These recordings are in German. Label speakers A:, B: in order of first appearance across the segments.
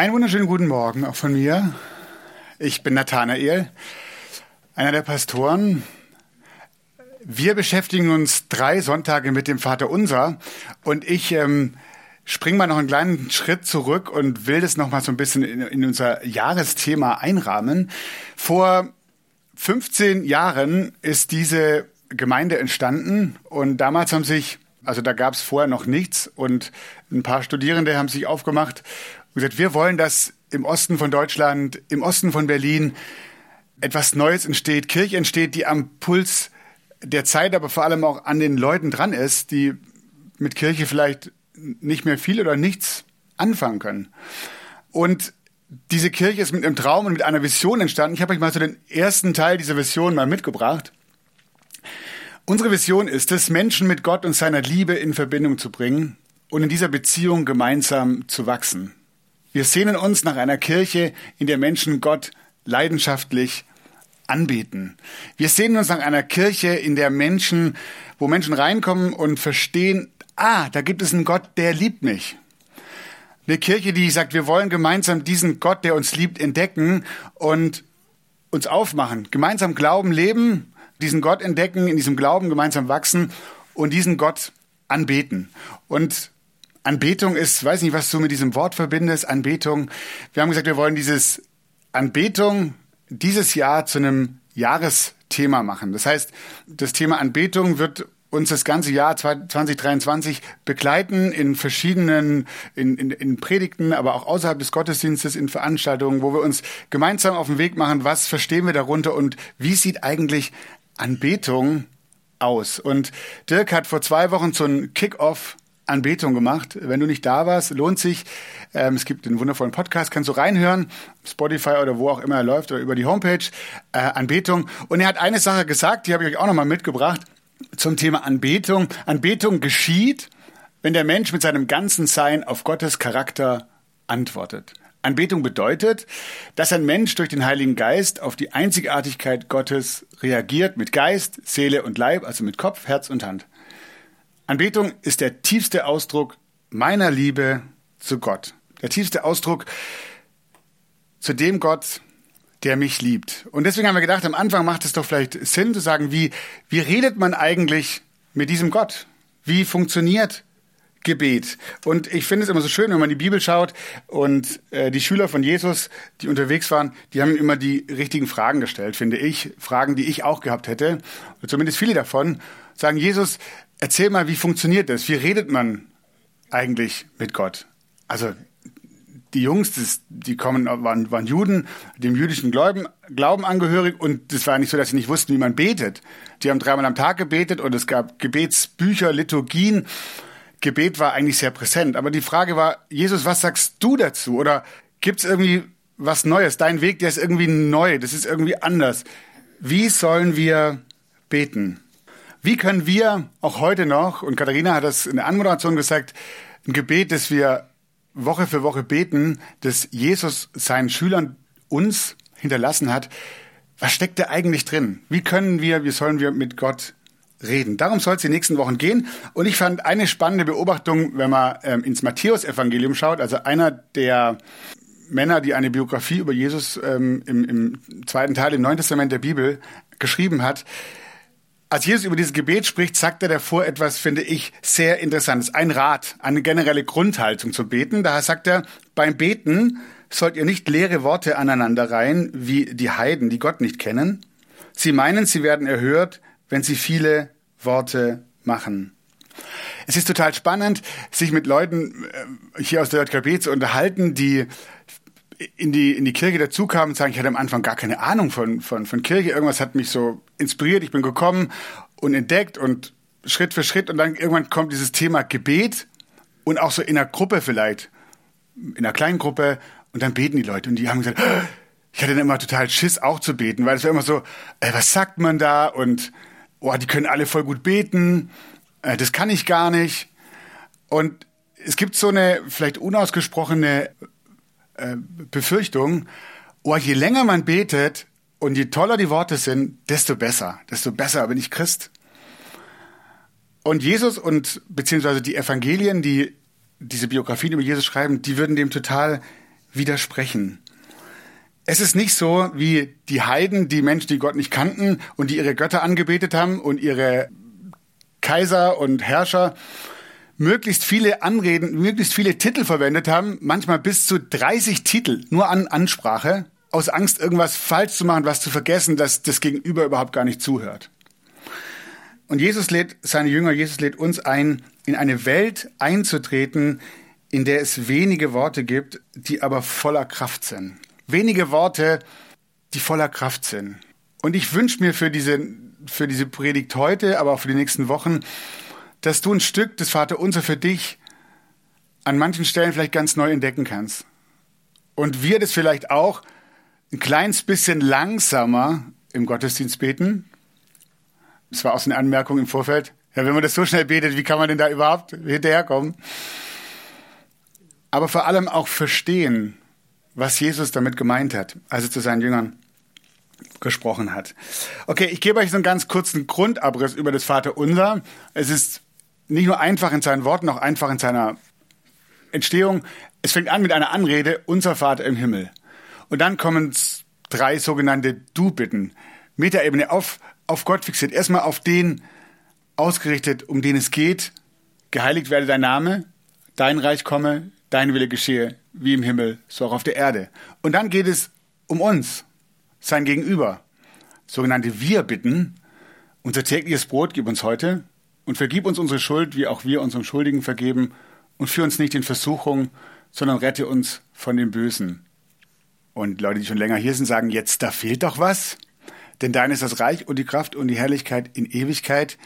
A: Einen wunderschönen guten Morgen auch von mir. Ich bin Nathanael, einer der Pastoren. Wir beschäftigen uns drei Sonntage mit dem Vater Unser und ich ähm, spring mal noch einen kleinen Schritt zurück und will das noch mal so ein bisschen in, in unser Jahresthema einrahmen. Vor 15 Jahren ist diese Gemeinde entstanden und damals haben sich, also da gab es vorher noch nichts und ein paar Studierende haben sich aufgemacht gesagt, wir wollen, dass im Osten von Deutschland, im Osten von Berlin etwas Neues entsteht, Kirche entsteht, die am Puls der Zeit, aber vor allem auch an den Leuten dran ist, die mit Kirche vielleicht nicht mehr viel oder nichts anfangen können. Und diese Kirche ist mit einem Traum und mit einer Vision entstanden. Ich habe euch mal so den ersten Teil dieser Vision mal mitgebracht. Unsere Vision ist es, Menschen mit Gott und seiner Liebe in Verbindung zu bringen und in dieser Beziehung gemeinsam zu wachsen. Wir sehnen uns nach einer Kirche, in der Menschen Gott leidenschaftlich anbeten. Wir sehnen uns nach einer Kirche, in der Menschen, wo Menschen reinkommen und verstehen, ah, da gibt es einen Gott, der liebt mich. Eine Kirche, die sagt, wir wollen gemeinsam diesen Gott, der uns liebt, entdecken und uns aufmachen. Gemeinsam Glauben leben, diesen Gott entdecken, in diesem Glauben gemeinsam wachsen und diesen Gott anbeten. Und Anbetung ist, weiß nicht, was du mit diesem Wort verbindest, Anbetung. Wir haben gesagt, wir wollen dieses Anbetung dieses Jahr zu einem Jahresthema machen. Das heißt, das Thema Anbetung wird uns das ganze Jahr 2023 begleiten in verschiedenen, in, in, in Predigten, aber auch außerhalb des Gottesdienstes, in Veranstaltungen, wo wir uns gemeinsam auf den Weg machen, was verstehen wir darunter und wie sieht eigentlich Anbetung aus. Und Dirk hat vor zwei Wochen so ein Kick-Off Anbetung gemacht. Wenn du nicht da warst, lohnt sich. Ähm, es gibt einen wundervollen Podcast, kannst du reinhören, Spotify oder wo auch immer er läuft oder über die Homepage, äh, Anbetung. Und er hat eine Sache gesagt, die habe ich euch auch nochmal mitgebracht zum Thema Anbetung. Anbetung geschieht, wenn der Mensch mit seinem ganzen Sein auf Gottes Charakter antwortet. Anbetung bedeutet, dass ein Mensch durch den Heiligen Geist auf die Einzigartigkeit Gottes reagiert mit Geist, Seele und Leib, also mit Kopf, Herz und Hand. Anbetung ist der tiefste Ausdruck meiner Liebe zu Gott. Der tiefste Ausdruck zu dem Gott, der mich liebt. Und deswegen haben wir gedacht, am Anfang macht es doch vielleicht Sinn zu sagen, wie, wie redet man eigentlich mit diesem Gott? Wie funktioniert Gebet? Und ich finde es immer so schön, wenn man die Bibel schaut und äh, die Schüler von Jesus, die unterwegs waren, die haben immer die richtigen Fragen gestellt, finde ich. Fragen, die ich auch gehabt hätte. Zumindest viele davon sagen, Jesus, erzähl mal, wie funktioniert das? Wie redet man eigentlich mit Gott? Also die Jungs, das, die kommen, waren, waren Juden, dem jüdischen Glauben, Glauben angehörig und das war nicht so, dass sie nicht wussten, wie man betet. Die haben dreimal am Tag gebetet und es gab Gebetsbücher, Liturgien. Gebet war eigentlich sehr präsent. Aber die Frage war, Jesus, was sagst du dazu? Oder gibt's irgendwie was Neues? Dein Weg, der ist irgendwie neu, das ist irgendwie anders. Wie sollen wir beten? Wie können wir auch heute noch, und Katharina hat das in der Anmoderation gesagt, ein Gebet, das wir Woche für Woche beten, dass Jesus seinen Schülern uns hinterlassen hat, was steckt da eigentlich drin? Wie können wir, wie sollen wir mit Gott reden? Darum soll es die nächsten Wochen gehen. Und ich fand eine spannende Beobachtung, wenn man ähm, ins Matthäusevangelium schaut, also einer der Männer, die eine Biografie über Jesus ähm, im, im zweiten Teil im Neuen Testament der Bibel geschrieben hat, als Jesus über dieses Gebet spricht, sagt er davor etwas, finde ich, sehr interessantes. Ein Rat, eine generelle Grundhaltung zu beten. Da sagt er, beim Beten sollt ihr nicht leere Worte aneinander reihen, wie die Heiden, die Gott nicht kennen. Sie meinen, sie werden erhört, wenn sie viele Worte machen. Es ist total spannend, sich mit Leuten äh, hier aus der JKB zu unterhalten, die in die, in die Kirche dazu kam und sagen, ich hatte am Anfang gar keine Ahnung von, von, von Kirche. Irgendwas hat mich so inspiriert. Ich bin gekommen und entdeckt und Schritt für Schritt und dann irgendwann kommt dieses Thema Gebet und auch so in einer Gruppe vielleicht, in einer kleinen Gruppe und dann beten die Leute und die haben gesagt, ich hatte dann immer total Schiss auch zu beten, weil es war immer so, äh, was sagt man da und oh, die können alle voll gut beten, äh, das kann ich gar nicht. Und es gibt so eine vielleicht unausgesprochene äh, Befürchtung, oh, je länger man betet und je toller die Worte sind, desto besser, desto besser bin ich Christ. Und Jesus und beziehungsweise die Evangelien, die diese Biografien über Jesus schreiben, die würden dem total widersprechen. Es ist nicht so wie die Heiden, die Menschen, die Gott nicht kannten und die ihre Götter angebetet haben und ihre Kaiser und Herrscher möglichst viele Anreden, möglichst viele Titel verwendet haben, manchmal bis zu 30 Titel nur an Ansprache, aus Angst, irgendwas falsch zu machen, was zu vergessen, dass das Gegenüber überhaupt gar nicht zuhört. Und Jesus lädt seine Jünger, Jesus lädt uns ein, in eine Welt einzutreten, in der es wenige Worte gibt, die aber voller Kraft sind. Wenige Worte, die voller Kraft sind. Und ich wünsche mir für diese, für diese Predigt heute, aber auch für die nächsten Wochen, dass du ein Stück des Vaterunser für dich an manchen Stellen vielleicht ganz neu entdecken kannst. Und wir das vielleicht auch ein kleines bisschen langsamer im Gottesdienst beten, das war auch so eine Anmerkung im Vorfeld. Ja, wenn man das so schnell betet, wie kann man denn da überhaupt hinterherkommen? Aber vor allem auch verstehen, was Jesus damit gemeint hat, als er zu seinen Jüngern gesprochen hat. Okay, ich gebe euch so einen ganz kurzen Grundabriss über das Vaterunser. Es ist nicht nur einfach in seinen Worten, auch einfach in seiner Entstehung. Es fängt an mit einer Anrede, unser Vater im Himmel. Und dann kommen drei sogenannte Du-Bitten. Metaebene auf auf Gott fixiert, erstmal auf den ausgerichtet, um den es geht. Geheiligt werde dein Name, dein Reich komme, dein Wille geschehe, wie im Himmel, so auch auf der Erde. Und dann geht es um uns, sein Gegenüber. Sogenannte Wir bitten, unser tägliches Brot gib uns heute und vergib uns unsere Schuld, wie auch wir unseren Schuldigen vergeben und führ uns nicht in Versuchung, sondern rette uns von dem Bösen. Und Leute, die schon länger hier sind, sagen jetzt, da fehlt doch was. Denn dein ist das Reich und die Kraft und die Herrlichkeit in Ewigkeit.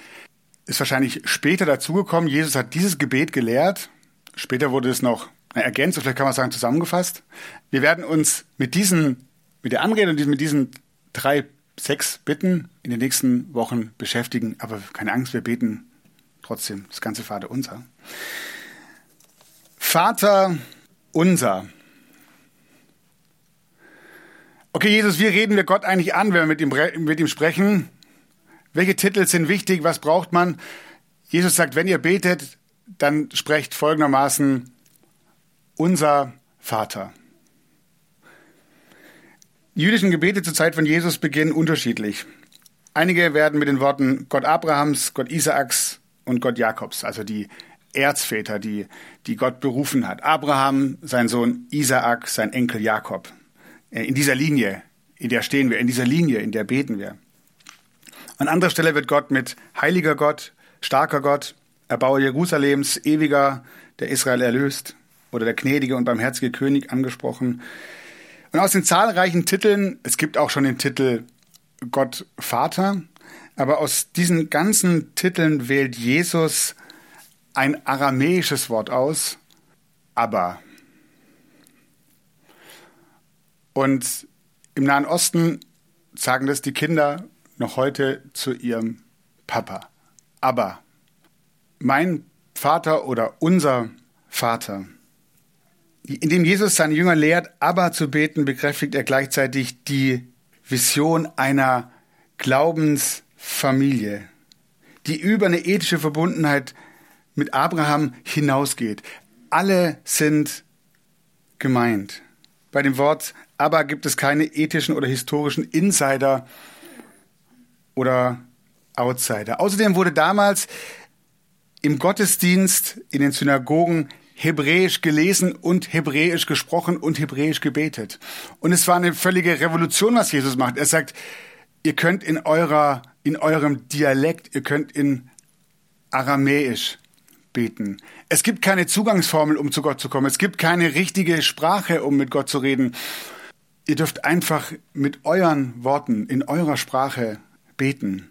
A: Ist wahrscheinlich später dazugekommen. Jesus hat dieses Gebet gelehrt. Später wurde es noch ergänzt, vielleicht kann man sagen zusammengefasst. Wir werden uns mit diesen, mit der Anrede und mit diesen drei, sechs Bitten in den nächsten Wochen beschäftigen. Aber keine Angst, wir beten trotzdem das ganze Vater unser. Vater unser. Okay, Jesus, wie reden wir Gott eigentlich an, wenn wir mit ihm, mit ihm sprechen? Welche Titel sind wichtig? Was braucht man? Jesus sagt, wenn ihr betet, dann sprecht folgendermaßen unser Vater. Jüdischen Gebete zur Zeit von Jesus beginnen unterschiedlich. Einige werden mit den Worten Gott Abrahams, Gott Isaaks und Gott Jakobs, also die Erzväter, die, die Gott berufen hat. Abraham, sein Sohn Isaak, sein Enkel Jakob. Äh, in dieser Linie, in der stehen wir, in dieser Linie, in der beten wir. An anderer Stelle wird Gott mit heiliger Gott, starker Gott, Erbauer Jerusalems, ewiger, der Israel erlöst oder der gnädige und barmherzige König angesprochen. Und aus den zahlreichen Titeln, es gibt auch schon den Titel Gott Vater, aber aus diesen ganzen Titeln wählt Jesus ein aramäisches Wort aus, aber. Und im Nahen Osten sagen das die Kinder noch heute zu ihrem Papa. Aber mein Vater oder unser Vater. Indem Jesus seine Jünger lehrt, aber zu beten, bekräftigt er gleichzeitig die Vision einer Glaubensfamilie, die über eine ethische Verbundenheit mit Abraham hinausgeht. Alle sind gemeint. Bei dem Wort aber gibt es keine ethischen oder historischen Insider oder Outsider. Außerdem wurde damals im Gottesdienst in den Synagogen Hebräisch gelesen und Hebräisch gesprochen und Hebräisch gebetet. Und es war eine völlige Revolution, was Jesus macht. Er sagt, ihr könnt in eurer, in eurem Dialekt, ihr könnt in Aramäisch beten. Es gibt keine Zugangsformel, um zu Gott zu kommen. Es gibt keine richtige Sprache, um mit Gott zu reden. Ihr dürft einfach mit euren Worten, in eurer Sprache beten.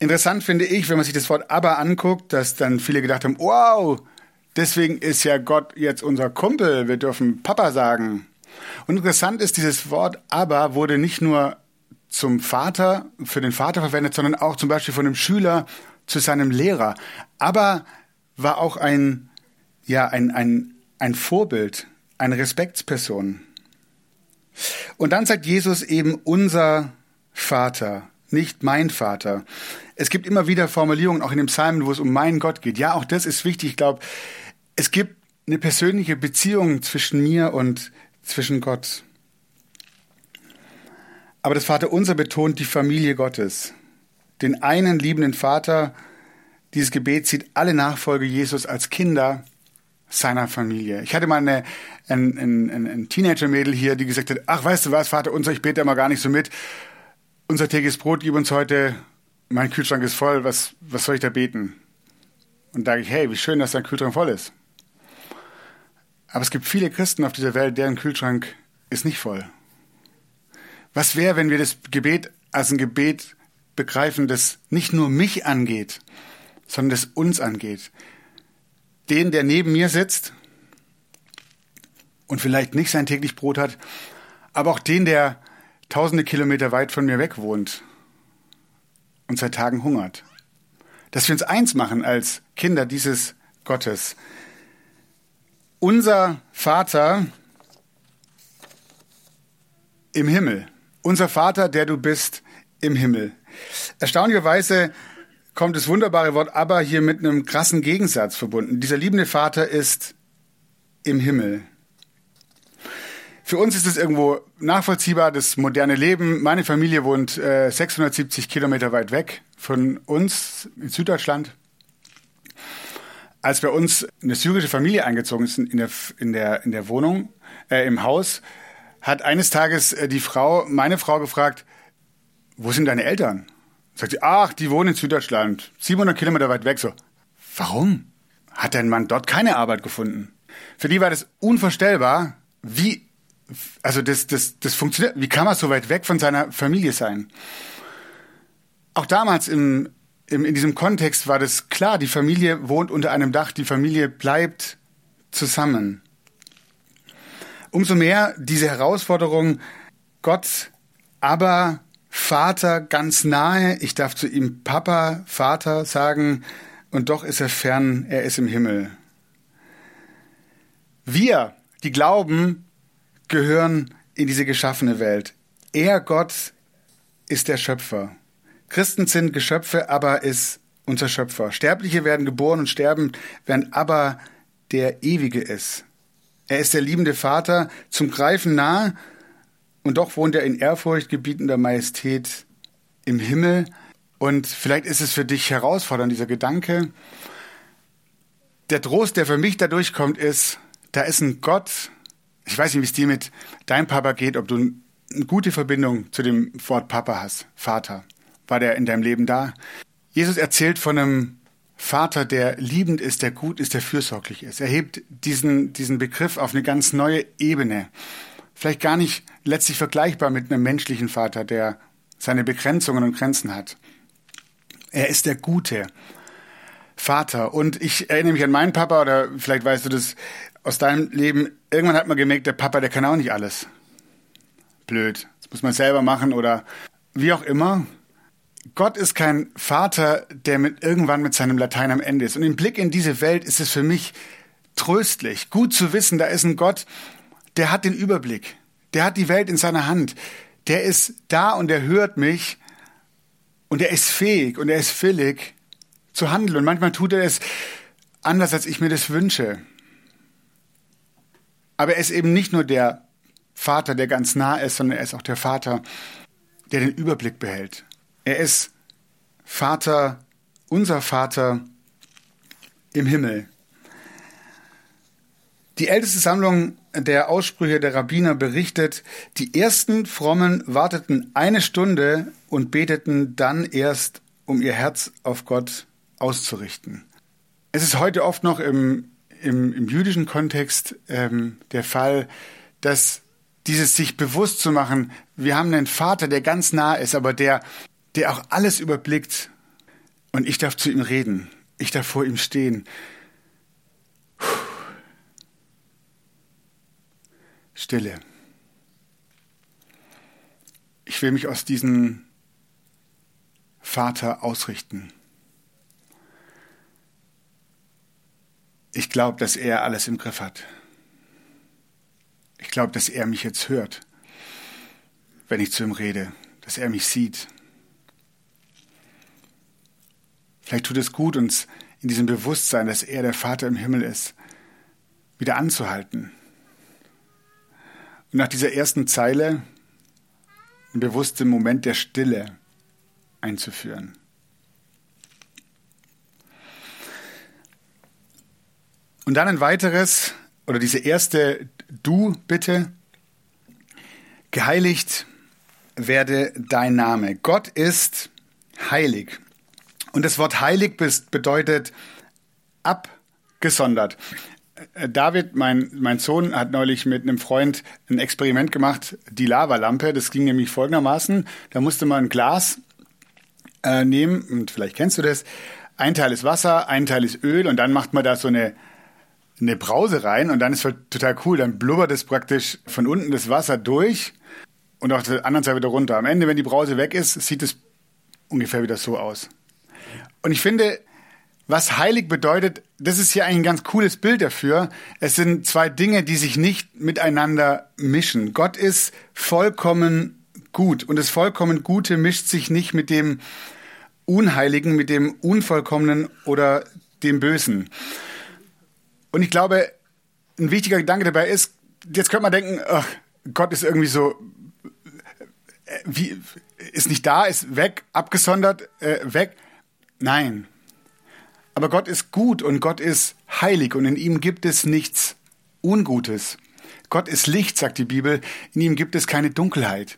A: Interessant finde ich, wenn man sich das Wort aber anguckt, dass dann viele gedacht haben, wow, deswegen ist ja Gott jetzt unser Kumpel, wir dürfen Papa sagen. Und interessant ist, dieses Wort aber wurde nicht nur zum Vater, für den Vater verwendet, sondern auch zum Beispiel von einem Schüler zu seinem Lehrer. Aber war auch ein, ja, ein, ein, ein Vorbild, eine Respektsperson. Und dann sagt Jesus eben unser Vater, nicht mein Vater. Es gibt immer wieder Formulierungen, auch in dem Psalmen, wo es um meinen Gott geht. Ja, auch das ist wichtig. Ich glaube, es gibt eine persönliche Beziehung zwischen mir und zwischen Gott. Aber das Vaterunser betont die Familie Gottes, den einen liebenden Vater. Dieses Gebet sieht alle Nachfolge Jesus als Kinder seiner Familie. Ich hatte mal eine, ein, ein, ein, ein Teenager-Mädel hier, die gesagt hat, ach, weißt du was, Vater unser, ich bete immer gar nicht so mit. Unser tägliches Brot gib uns heute, mein Kühlschrank ist voll, was, was soll ich da beten? Und da sage ich, hey, wie schön, dass dein Kühlschrank voll ist. Aber es gibt viele Christen auf dieser Welt, deren Kühlschrank ist nicht voll. Was wäre, wenn wir das Gebet als ein Gebet begreifen, das nicht nur mich angeht, sondern das uns angeht? Den, der neben mir sitzt und vielleicht nicht sein täglich Brot hat, aber auch den, der tausende Kilometer weit von mir weg wohnt und seit Tagen hungert. Dass wir uns eins machen als Kinder dieses Gottes. Unser Vater im Himmel unser Vater, der du bist im Himmel. Erstaunlicherweise kommt das wunderbare Wort aber hier mit einem krassen Gegensatz verbunden. Dieser liebende Vater ist im Himmel. Für uns ist es irgendwo nachvollziehbar, das moderne Leben. Meine Familie wohnt äh, 670 Kilometer weit weg von uns in Süddeutschland. Als bei uns eine syrische Familie eingezogen ist in der, in der, in der Wohnung, äh, im Haus, hat eines Tages äh, die Frau, meine Frau gefragt, wo sind deine Eltern? Sagt sie, ach, die wohnen in Süddeutschland, 700 Kilometer weit weg. So, warum? Hat dein Mann dort keine Arbeit gefunden? Für die war das unvorstellbar, wie, also das, das, das funktioniert, wie kann man so weit weg von seiner Familie sein? Auch damals im, im, in diesem Kontext war das klar, die Familie wohnt unter einem Dach, die Familie bleibt zusammen umso mehr diese Herausforderung, Gott, aber Vater ganz nahe, ich darf zu ihm Papa, Vater sagen, und doch ist er fern, er ist im Himmel. Wir, die glauben, gehören in diese geschaffene Welt. Er, Gott, ist der Schöpfer. Christen sind Geschöpfe, aber ist unser Schöpfer. Sterbliche werden geboren und sterben, während aber der Ewige ist. Er ist der liebende Vater, zum Greifen nah, und doch wohnt er in Ehrfurcht gebietender Majestät im Himmel. Und vielleicht ist es für dich herausfordernd, dieser Gedanke. Der Trost, der für mich dadurch kommt, ist, da ist ein Gott. Ich weiß nicht, wie es dir mit deinem Papa geht, ob du eine gute Verbindung zu dem Wort Papa hast, Vater. War der in deinem Leben da? Jesus erzählt von einem Vater, der liebend ist, der gut ist, der fürsorglich ist. Er hebt diesen, diesen Begriff auf eine ganz neue Ebene. Vielleicht gar nicht letztlich vergleichbar mit einem menschlichen Vater, der seine Begrenzungen und Grenzen hat. Er ist der gute Vater. Und ich erinnere mich an meinen Papa, oder vielleicht weißt du das aus deinem Leben. Irgendwann hat man gemerkt, der Papa, der kann auch nicht alles. Blöd. Das muss man selber machen oder wie auch immer. Gott ist kein Vater, der mit, irgendwann mit seinem Latein am Ende ist. Und im Blick in diese Welt ist es für mich tröstlich, gut zu wissen, da ist ein Gott, der hat den Überblick, der hat die Welt in seiner Hand, der ist da und er hört mich und er ist fähig und er ist willig zu handeln. Und manchmal tut er es anders, als ich mir das wünsche. Aber er ist eben nicht nur der Vater, der ganz nah ist, sondern er ist auch der Vater, der den Überblick behält. Er ist Vater, unser Vater im Himmel. Die älteste Sammlung der Aussprüche der Rabbiner berichtet, die ersten Frommen warteten eine Stunde und beteten dann erst, um ihr Herz auf Gott auszurichten. Es ist heute oft noch im, im, im jüdischen Kontext ähm, der Fall, dass dieses sich bewusst zu machen, wir haben einen Vater, der ganz nah ist, aber der der auch alles überblickt, Und ich darf zu ihm reden. Ich darf vor ihm stehen. Stille. Ich will mich aus diesem Vater ausrichten. Ich glaube, dass er alles im Griff hat. Ich glaube, dass er mich jetzt hört, wenn ich zu ihm rede, dass er mich sieht. Vielleicht tut es gut, uns in diesem Bewusstsein, dass er der Vater im Himmel ist, wieder anzuhalten. Und nach dieser ersten Zeile einen bewussten Moment der Stille einzuführen. Und dann ein weiteres, oder diese erste Du bitte, geheiligt werde dein Name. Gott ist heilig. Und das Wort heilig bedeutet abgesondert. Äh, David, mein, mein Sohn, hat neulich mit einem Freund ein Experiment gemacht, die Lavalampe. Das ging nämlich folgendermaßen. Da musste man ein Glas äh, nehmen, und vielleicht kennst du das. Ein Teil ist Wasser, ein Teil ist Öl und dann macht man da so eine, eine Brause rein und dann ist es total cool. Dann blubbert es praktisch von unten das Wasser durch und auf der anderen Seite wieder runter. Am Ende, wenn die Brause weg ist, sieht es ungefähr wieder so aus. Und ich finde, was heilig bedeutet, das ist hier ein ganz cooles Bild dafür. Es sind zwei Dinge, die sich nicht miteinander mischen. Gott ist vollkommen gut und das vollkommen Gute mischt sich nicht mit dem Unheiligen, mit dem Unvollkommenen oder dem Bösen. Und ich glaube, ein wichtiger Gedanke dabei ist, jetzt könnte man denken, ach, Gott ist irgendwie so, äh, wie, ist nicht da, ist weg, abgesondert, äh, weg. Nein, aber Gott ist gut und Gott ist heilig und in ihm gibt es nichts Ungutes. Gott ist Licht, sagt die Bibel, in ihm gibt es keine Dunkelheit.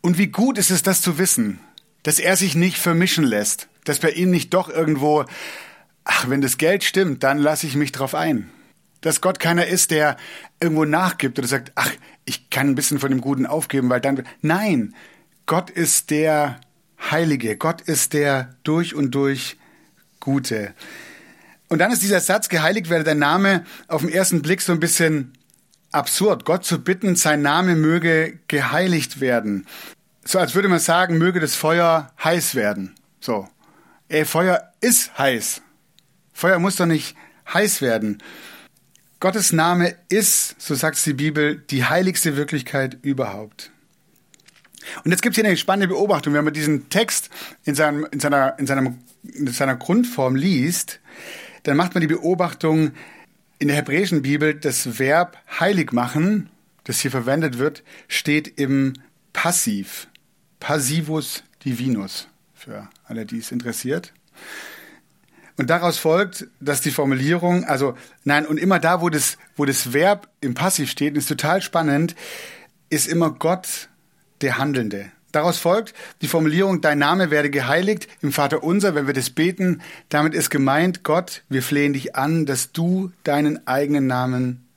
A: Und wie gut ist es, das zu wissen, dass er sich nicht vermischen lässt, dass bei ihm nicht doch irgendwo, ach, wenn das Geld stimmt, dann lasse ich mich drauf ein. Dass Gott keiner ist, der irgendwo nachgibt oder sagt, ach, ich kann ein bisschen von dem Guten aufgeben, weil dann, nein, Gott ist der Heilige, Gott ist der durch und durch Gute. Und dann ist dieser Satz, geheiligt werde dein Name, auf den ersten Blick so ein bisschen absurd. Gott zu bitten, sein Name möge geheiligt werden. So als würde man sagen, möge das Feuer heiß werden. So. Ey, Feuer ist heiß. Feuer muss doch nicht heiß werden. Gottes Name ist, so sagt die Bibel, die heiligste Wirklichkeit überhaupt. Und jetzt gibt es hier eine spannende Beobachtung. Wenn man diesen Text in, seinem, in, seiner, in, seinem, in seiner Grundform liest, dann macht man die Beobachtung, in der hebräischen Bibel das Verb heilig machen, das hier verwendet wird, steht im Passiv. Passivus divinus, für alle, die es interessiert. Und daraus folgt, dass die Formulierung, also nein, und immer da, wo das, wo das Verb im Passiv steht, ist total spannend, ist immer Gott der Handelnde. Daraus folgt die Formulierung, dein Name werde geheiligt im Vater unser, wenn wir das beten. Damit ist gemeint, Gott, wir flehen dich an, dass du deinen eigenen Namen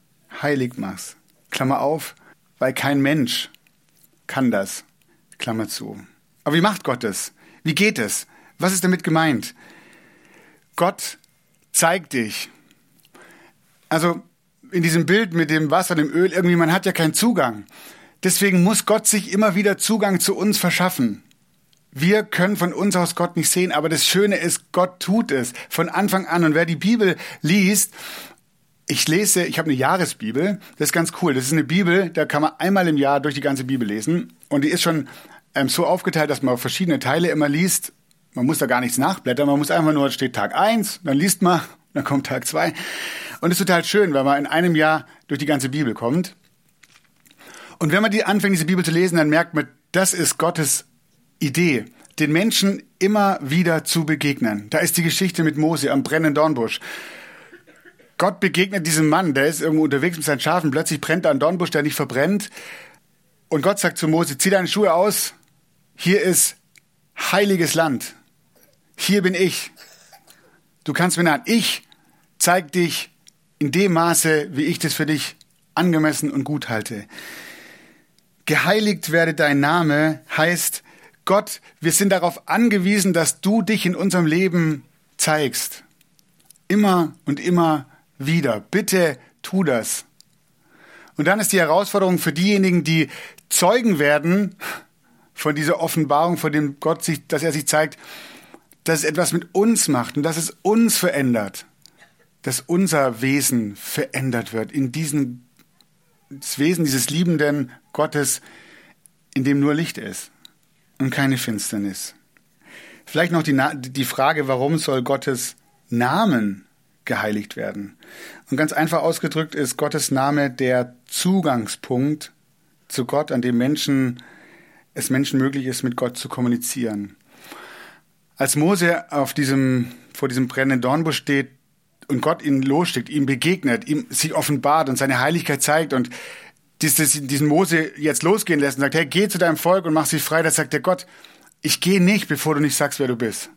A: heilig machst. Klammer auf, weil kein Mensch kann das. Klammer zu. Aber wie macht Gott das? Wie geht es? Was ist damit gemeint? Gott zeigt dich. Also in diesem Bild mit dem Wasser, dem Öl, irgendwie, man hat ja keinen Zugang. Deswegen muss Gott sich immer wieder Zugang zu uns verschaffen. Wir können von uns aus Gott nicht sehen, aber das Schöne ist, Gott tut es von Anfang an. Und wer die Bibel liest, ich lese, ich habe eine Jahresbibel, das ist ganz cool. Das ist eine Bibel, da kann man einmal im Jahr durch die ganze Bibel lesen. Und die ist schon ähm, so aufgeteilt, dass man verschiedene Teile immer liest. Man muss da gar nichts nachblättern, man muss einfach nur, steht Tag eins, dann liest man, dann kommt Tag zwei. Und es ist total schön, weil man in einem Jahr durch die ganze Bibel kommt. Und wenn man die anfängt, diese Bibel zu lesen, dann merkt man, das ist Gottes Idee, den Menschen immer wieder zu begegnen. Da ist die Geschichte mit Mose am brennenden Dornbusch. Gott begegnet diesem Mann, der ist irgendwo unterwegs mit seinen Schafen, plötzlich brennt da ein Dornbusch, der nicht verbrennt. Und Gott sagt zu Mose, zieh deine Schuhe aus, hier ist heiliges Land. Hier bin ich. Du kannst mir nahen. Ich zeig dich in dem Maße, wie ich das für dich angemessen und gut halte. Geheiligt werde dein Name heißt, Gott, wir sind darauf angewiesen, dass du dich in unserem Leben zeigst. Immer und immer wieder. Bitte tu das. Und dann ist die Herausforderung für diejenigen, die Zeugen werden von dieser Offenbarung, von dem Gott sich, dass er sich zeigt, dass es etwas mit uns macht und dass es uns verändert, dass unser Wesen verändert wird in diesen, das Wesen dieses liebenden Gottes, in dem nur Licht ist und keine Finsternis. Vielleicht noch die, die Frage, warum soll Gottes Namen geheiligt werden? Und ganz einfach ausgedrückt ist Gottes Name der Zugangspunkt zu Gott, an dem Menschen, es Menschen möglich ist, mit Gott zu kommunizieren. Als Mose auf diesem, vor diesem brennenden Dornbusch steht und Gott ihn losschickt, ihm begegnet, ihm sich offenbart und seine Heiligkeit zeigt und diesen Mose jetzt losgehen lässt und sagt, hey, geh zu deinem Volk und mach sie frei, da sagt der Gott, ich gehe nicht, bevor du nicht sagst, wer du bist.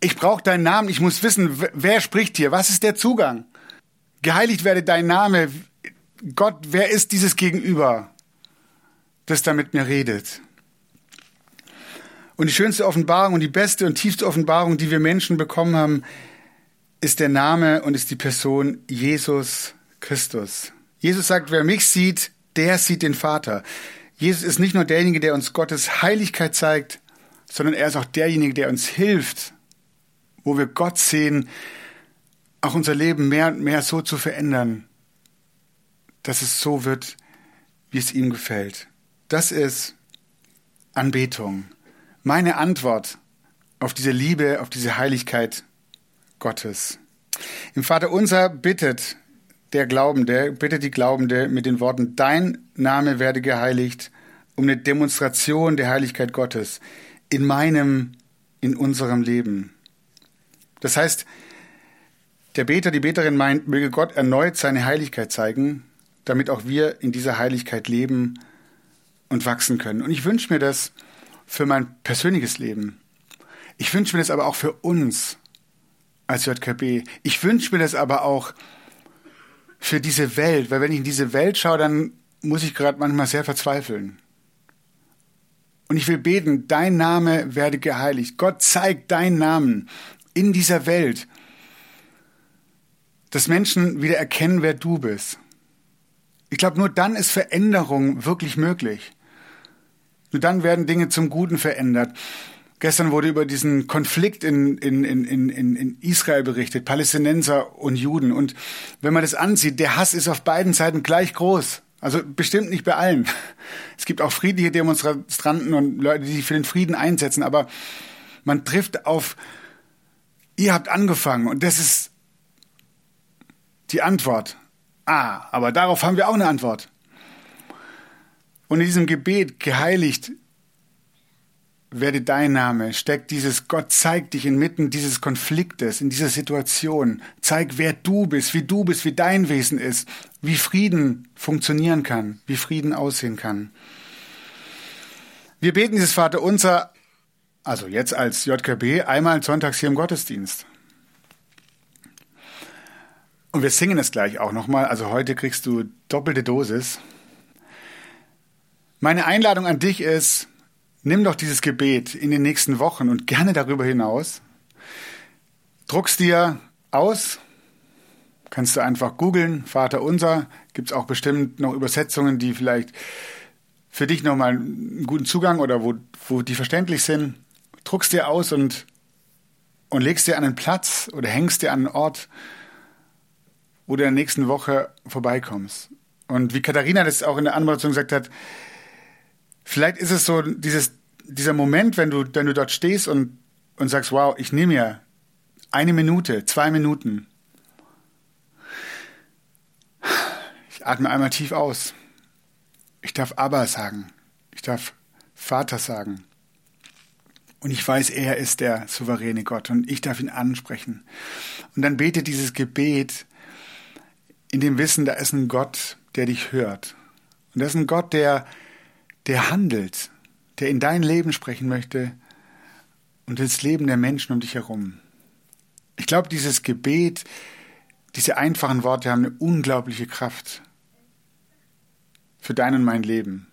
A: Ich brauche deinen Namen, ich muss wissen, wer spricht hier, was ist der Zugang? Geheiligt werde dein Name. Gott, wer ist dieses Gegenüber, das da mit mir redet? Und die schönste Offenbarung und die beste und tiefste Offenbarung, die wir Menschen bekommen haben, ist der Name und ist die Person Jesus Christus. Jesus sagt, wer mich sieht, der sieht den Vater. Jesus ist nicht nur derjenige, der uns Gottes Heiligkeit zeigt, sondern er ist auch derjenige, der uns hilft, wo wir Gott sehen, auch unser Leben mehr und mehr so zu verändern, dass es so wird, wie es ihm gefällt. Das ist Anbetung. Meine Antwort auf diese Liebe, auf diese Heiligkeit Gottes. Im Vater unser bittet der Glaubende, bittet die Glaubende mit den Worten, dein Name werde geheiligt, um eine Demonstration der Heiligkeit Gottes in meinem, in unserem Leben. Das heißt, der Beter, die Beterin meint, möge Gott erneut seine Heiligkeit zeigen, damit auch wir in dieser Heiligkeit leben und wachsen können. Und ich wünsche mir das für mein persönliches Leben. Ich wünsche mir das aber auch für uns als JKB. Ich wünsche mir das aber auch für diese Welt, weil wenn ich in diese Welt schaue, dann muss ich gerade manchmal sehr verzweifeln. Und ich will beten, dein Name werde geheiligt. Gott zeigt deinen Namen in dieser Welt, dass Menschen wieder erkennen, wer du bist. Ich glaube, nur dann ist Veränderung wirklich möglich. Nur dann werden Dinge zum Guten verändert. Gestern wurde über diesen Konflikt in, in, in, in, in Israel berichtet, Palästinenser und Juden. Und wenn man das ansieht, der Hass ist auf beiden Seiten gleich groß. Also bestimmt nicht bei allen. Es gibt auch friedliche Demonstranten und Leute, die sich für den Frieden einsetzen, aber man trifft auf, ihr habt angefangen und das ist die Antwort. Ah, aber darauf haben wir auch eine Antwort. Und in diesem Gebet geheiligt werde dein Name, steckt dieses Gott zeigt dich inmitten dieses Konfliktes, in dieser Situation. Zeig, wer du bist, wie du bist, wie dein Wesen ist, wie Frieden funktionieren kann, wie Frieden aussehen kann. Wir beten dieses Vater unser, also jetzt als JKB, einmal sonntags hier im Gottesdienst. Und wir singen es gleich auch nochmal. Also heute kriegst du doppelte Dosis. Meine Einladung an dich ist, Nimm doch dieses Gebet in den nächsten Wochen und gerne darüber hinaus. Druck's dir aus. Kannst du einfach googeln, Vater unser. Gibt's auch bestimmt noch Übersetzungen, die vielleicht für dich nochmal einen guten Zugang oder wo, wo die verständlich sind. Druck's dir aus und, und legst dir an einen Platz oder hängst dir an einen Ort, wo du in der nächsten Woche vorbeikommst. Und wie Katharina das auch in der Anmoderation gesagt hat, Vielleicht ist es so dieses, dieser Moment, wenn du, wenn du dort stehst und, und sagst, wow, ich nehme mir eine Minute, zwei Minuten. Ich atme einmal tief aus. Ich darf Abba sagen. Ich darf Vater sagen. Und ich weiß, er ist der souveräne Gott und ich darf ihn ansprechen. Und dann bete dieses Gebet in dem Wissen, da ist ein Gott, der dich hört. Und das ist ein Gott, der der handelt, der in dein Leben sprechen möchte und ins Leben der Menschen um dich herum. Ich glaube, dieses Gebet, diese einfachen Worte haben eine unglaubliche Kraft für dein und mein Leben.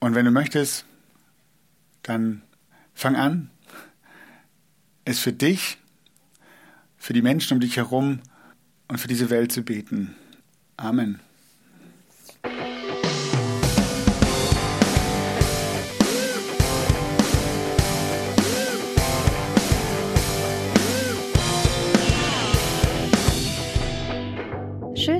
A: Und wenn du möchtest, dann fang an, es für dich, für die Menschen um dich herum und für diese Welt zu beten. Amen.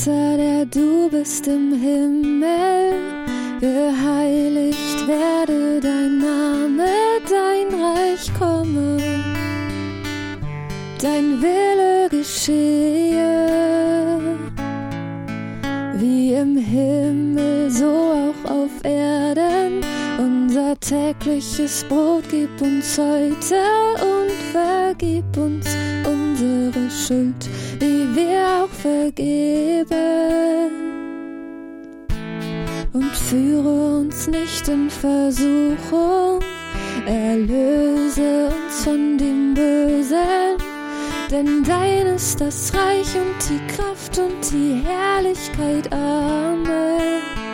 B: Vater, der du bist im Himmel, geheiligt werde dein Name, dein Reich komme, dein Wille geschehe, wie im Himmel, so auch auf Erden. Unser tägliches Brot gib uns heute und vergib uns unsere Schuld, wie wir auch vergeben. Und führe uns nicht in Versuchung, erlöse uns von dem Bösen. Denn dein ist das Reich und die Kraft und die Herrlichkeit. Amen.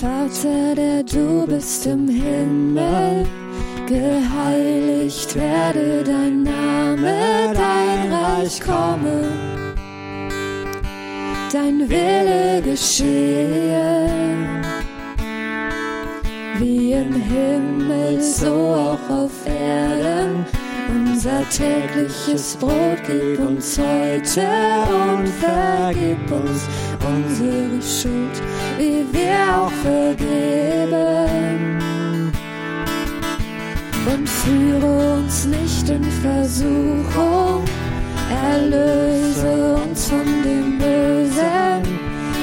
B: Vater, der du bist im Himmel, geheiligt werde dein Name, dein Reich komme, dein Wille geschehe, wie im Himmel, so auch auf Erden. Unser tägliches Brot gib uns heute und vergib uns unsere Schuld, wie wir auch vergeben. Und führe uns nicht in Versuchung, erlöse uns von dem Bösen.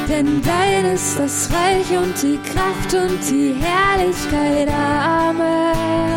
B: Denn dein ist das Reich und die Kraft und die Herrlichkeit. Amen.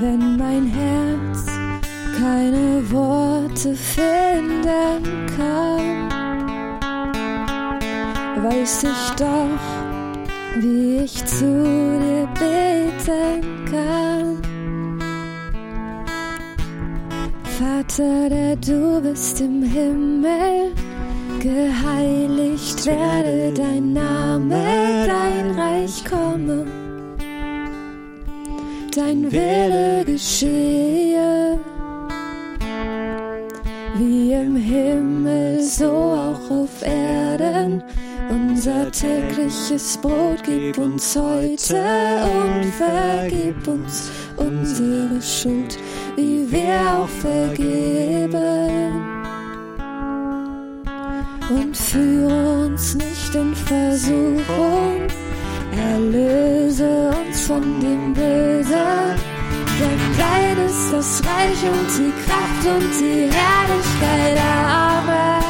B: Wenn mein Herz keine Worte finden kann, weiß ich doch, wie ich zu dir beten kann. Vater, der du bist im Himmel, Geheiligt werde dein Name, dein Reich komme, dein Wille geschehe, wie im Himmel, so auch auf Erden. Unser tägliches Brot gib uns heute und vergib uns unsere Schuld, wie wir auch vergeben. Und führe uns nicht in Versuchung, erlöse uns von dem Bösen. Denn dein ist das Reich und die Kraft und die Herrlichkeit. Amen.